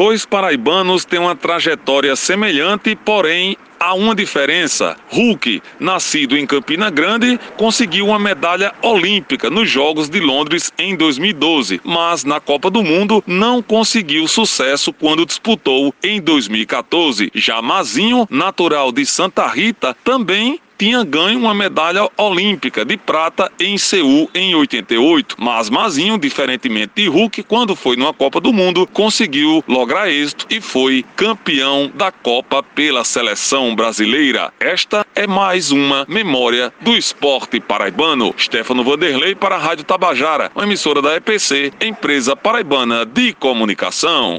Dois paraibanos têm uma trajetória semelhante, porém há uma diferença. Hulk, nascido em Campina Grande, conseguiu uma medalha olímpica nos Jogos de Londres em 2012, mas na Copa do Mundo não conseguiu sucesso quando disputou em 2014. Já Mazinho, natural de Santa Rita, também tinha ganho uma medalha olímpica de prata em Seul em 88. Mas Mazinho, diferentemente de Hulk, quando foi numa Copa do Mundo, conseguiu lograr êxito e foi campeão da Copa pela seleção brasileira. Esta é mais uma memória do esporte paraibano. Stefano Vanderlei para a Rádio Tabajara, emissora da EPC, empresa paraibana de comunicação.